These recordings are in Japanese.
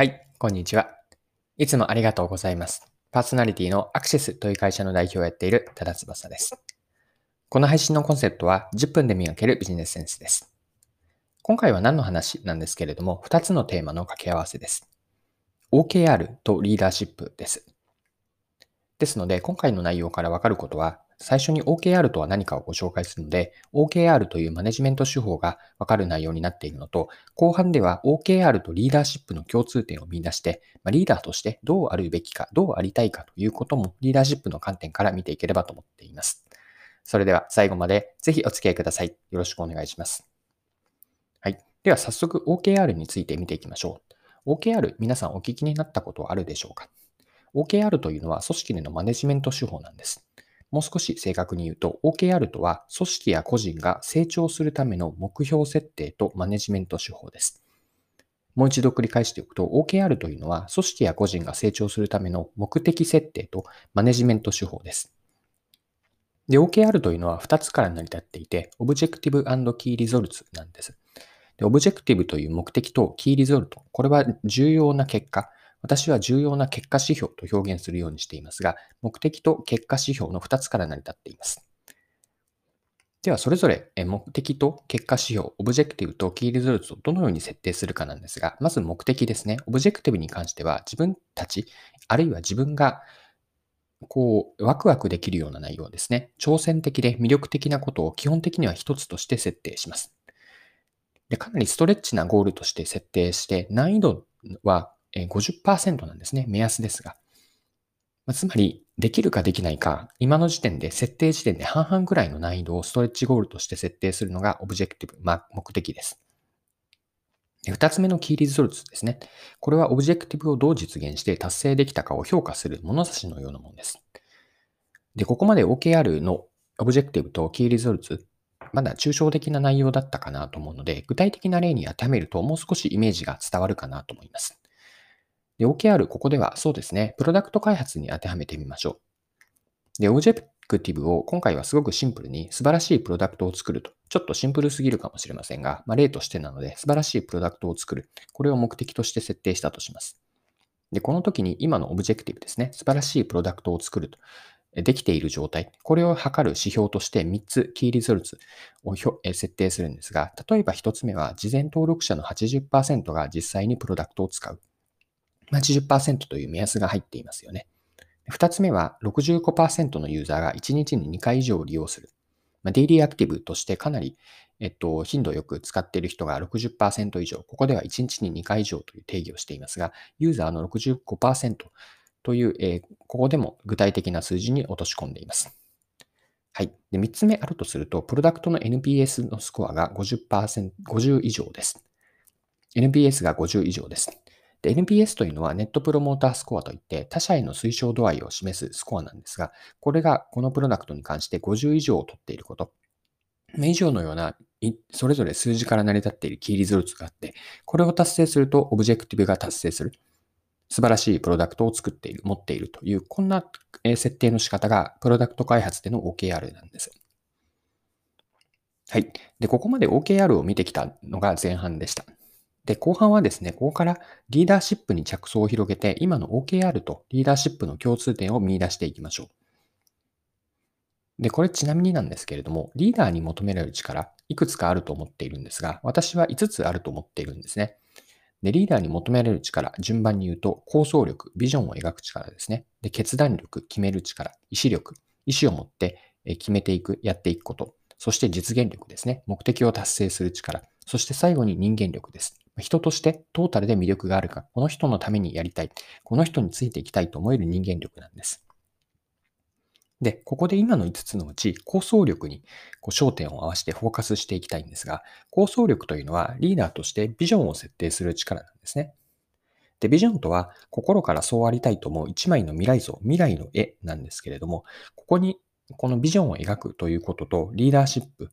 はい、こんにちは。いつもありがとうございます。パーソナリティのアクセスという会社の代表をやっている多田翼です。この配信のコンセプトは10分で磨けるビジネスセンスです。今回は何の話なんですけれども、2つのテーマの掛け合わせです。OKR とリーダーシップです。ですので、今回の内容からわかることは、最初に OKR とは何かをご紹介するので、OKR というマネジメント手法がわかる内容になっているのと、後半では OKR とリーダーシップの共通点を見出して、まリーダーとしてどうあるべきか、どうありたいかということもリーダーシップの観点から見ていければと思っています。それでは最後までぜひお付き合いください。よろしくお願いします。はい。では早速 OKR について見ていきましょう。OKR 皆さんお聞きになったことはあるでしょうか ?OKR というのは組織でのマネジメント手法なんです。もう少し正確に言うと、OKR とは組織や個人が成長するための目標設定とマネジメント手法です。もう一度繰り返しておくと、OKR というのは組織や個人が成長するための目的設定とマネジメント手法です。で、OKR というのは2つから成り立っていて、Objective and Key Results なんです。で、Objective という目的と Key Result、これは重要な結果、私は重要な結果指標と表現するようにしていますが、目的と結果指標の2つから成り立っています。では、それぞれ目的と結果指標、 Objective と Key Results をどのように設定するかなんですが、まず目的ですね。 Objective に関しては、自分たち、あるいは自分がこう、ワクワクできるような内容ですね。挑戦的で魅力的なことを基本的には一つとして設定します。で、かなりストレッチなゴールとして設定して、難易度は50%なんですね。目安ですが。つまり、できるかできないか、今の時点で、設定時点で半々ぐらいの難易度をストレッチゴールとして設定するのがオブジェクティブ、ま、目的です。で二つ目の key results ですね。これは objective をどう実現して達成できたかを評価する物差しのようなものです。で、ここまで OKR の objective と key results、まだ抽象的な内容だったかなと思うので、具体的な例に当てはめるともう少しイメージが伝わるかなと思います。で、OKR、ここではそうですね、プロダクト開発に当てはめてみましょう。で、 objective を今回はすごくシンプルに素晴らしいプロダクトを作ると。ちょっとシンプルすぎるかもしれませんが、まあ、例としてなので素晴らしいプロダクトを作る。これを目的として設定したとします。で、この時に今の objective ですね、素晴らしいプロダクトを作ると。できている状態。これを測る指標として3つ key results を設定するんですが、例えば1つ目は事前登録者の80%が実際にプロダクトを使う。80%という目安が入っていますよね。2つ目は65%のユーザーが1日に2回以上利用する。まあ、 daily active としてかなり、えっと、頻度よく使っている人が60%以上、ここでは1日に2回以上という定義をしていますが、ユーザーの65%という、えー、ここでも具体的な数字に落とし込んでいます。はい。で、3つ目あるとすると、プロダクトの NPS のスコアが50%、50以上です。NPS が50以上です。で、NPS というのはネットプロモータースコアといって他社への推奨度合いを示すスコアなんですが、これがこのプロダクトに関して50以上を取っていること。以上のような、それぞれ数字から成り立っているキーリゾルツがあって、これを達成すると objective が達成する。素晴らしいプロダクトを作っている、持っているという、こんな設定の仕方がプロダクト開発での OKR なんです。はい。で、ここまで OKR を見てきたのが前半でした。で、後半はですね、ここからリーダーシップに着想を広げて、今の OKR とリーダーシップの共通点を見出していきましょう。で、これちなみになんですけれども、リーダーに求められる力、いくつかあると思っているんですが、私は5つあると思っているんですね。で、リーダーに求められる力、順番に言うと、構想力、ビジョンを描く力ですね。で、決断力、決める力、意志力、意志を持って決めていく、やっていくこと、そして実現力ですね。目的を達成する力、そして最後に人間力です。人としてトータルで魅力があるか、この人のためにやりたい、この人についていきたいと思える人間力なんです。で、ここで今の5つのうち、構想力にこう焦点を合わせてフォーカスしていきたいんですが、構想力というのはリーダーとしてビジョンを設定する力なんですね。で、ビジョンとは心からそうありたいと思う一枚の未来像、未来の絵なんですけれども、ここにこのビジョンを描くということとリーダーシップ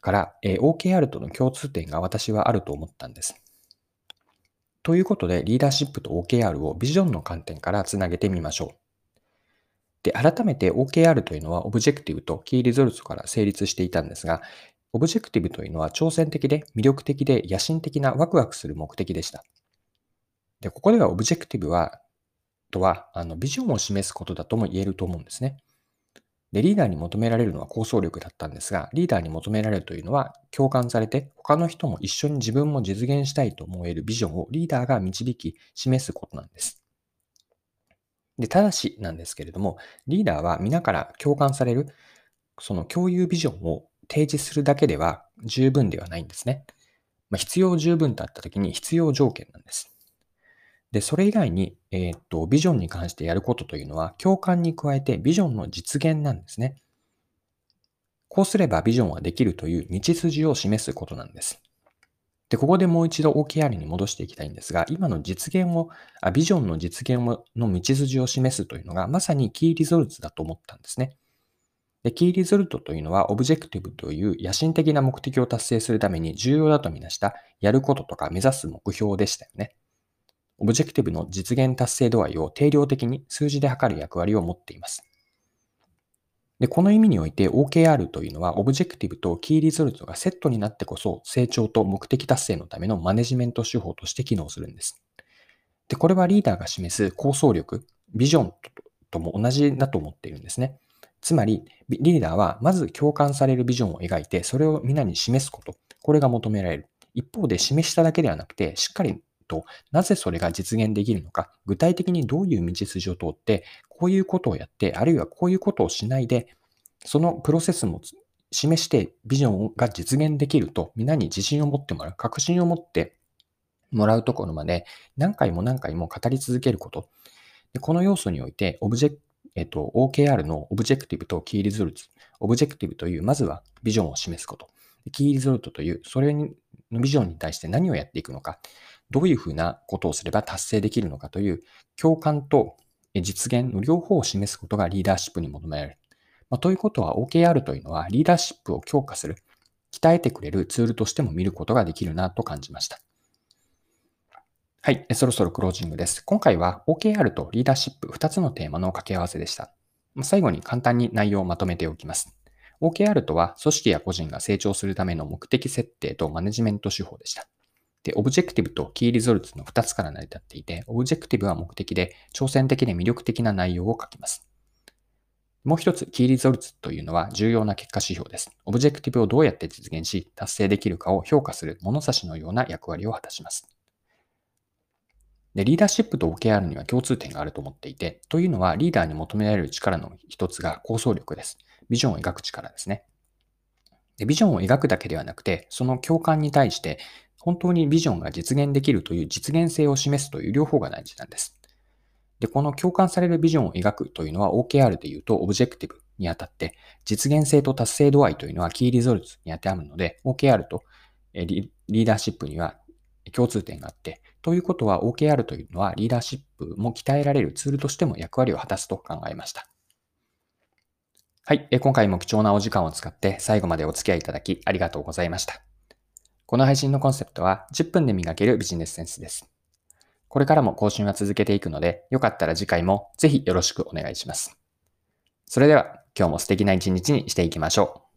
から、え OKR との共通点が私はあると思ったんです。ということで、リーダーシップと OKR をビジョンの観点からつなげてみましょう。で、改めて OKR というのは objective と key results から成立していたんですが、objective というのは挑戦的で魅力的で野心的なワクワクする目的でした。で、ここでは objective は、とは、あの、ビジョンを示すことだとも言えると思うんですね。で、リーダーに求められるのは構想力だったんですが、リーダーに求められるというのは、共感されて、他の人も一緒に自分も実現したいと思えるビジョンをリーダーが導き、示すことなんです。で、ただしなんですけれども、リーダーは皆から共感される、その共有ビジョンを提示するだけでは十分ではないんですね。まあ、必要十分とあったときに必要条件なんです。で、それ以外に、えー、っと、ビジョンに関してやることというのは、共感に加えてビジョンの実現なんですね。こうすればビジョンはできるという道筋を示すことなんです。で、ここでもう一度 OKR に戻していきたいんですが、今の実現を、あビジョンの実現をの道筋を示すというのが、まさに key results だと思ったんですね。で、 key result というのは、 objective という野心的な目的を達成するために重要だとみなしたやることとか目指す目標でしたよね。 objective の実現達成度合いを定量的に数字で測る役割を持っています。で、この意味において OKR というのは objective と key result がセットになってこそ成長と目的達成のためのマネジメント手法として機能するんです。で、これはリーダーが示す構想力、ビジョンとも同じだと思っているんですね。つまり、リーダーはまず共感されるビジョンを描いて、それを皆に示すこと。これが求められる。一方で示しただけではなくて、しっかりと、なぜそれが実現できるのか、具体的にどういう道筋を通って、こういうことをやって、あるいはこういうことをしないで、そのプロセスも示してビジョンが実現できると、皆に自信を持ってもらう、確信を持ってもらうところまで何回も何回も語り続けること。でこの要素において、オブジェえっと、OKR の objective と key result。 objective という、まずはビジョンを示すこと。 key result という、それのビジョンに対して何をやっていくのか。どういうふうなことをすれば達成できるのかという共感と実現の両方を示すことがリーダーシップに求められる。まあ、ということは OKR というのはリーダーシップを強化する、鍛えてくれるツールとしても見ることができるなと感じました。はい、そろそろクロージングです。今回は OKR とリーダーシップ2つのテーマの掛け合わせでした。最後に簡単に内容をまとめておきます。OKR とは組織や個人が成長するための目的設定とマネジメント手法でした。で、 objective と key results の2つから成り立っていて、 objective は目的で、挑戦的で魅力的な内容を書きます。もう一つ、 key results というのは重要な結果指標です。 objective をどうやって実現し、達成できるかを評価する物差しのような役割を果たします。で、リーダーシップと OKR には共通点があると思っていて、というのはリーダーに求められる力の一つが構想力です。ビジョンを描く力ですね。でビジョンを描くだけではなくて、その共感に対して本当にビジョンが実現できるという実現性を示すという両方が大事なんです。で、この共感されるビジョンを描くというのは OKR で言うと objective にあたって、実現性と達成度合いというのは key results に当てはまるので、OKR とリーダーシップには共通点があって、ということは OKR というのはリーダーシップも鍛えられるツールとしても役割を果たすと考えました。はい。今回も貴重なお時間を使って最後までお付き合いいただきありがとうございました。この配信のコンセプトは10分で磨けるビジネスセンスです。これからも更新は続けていくので、よかったら次回もぜひよろしくお願いします。それでは今日も素敵な一日にしていきましょう。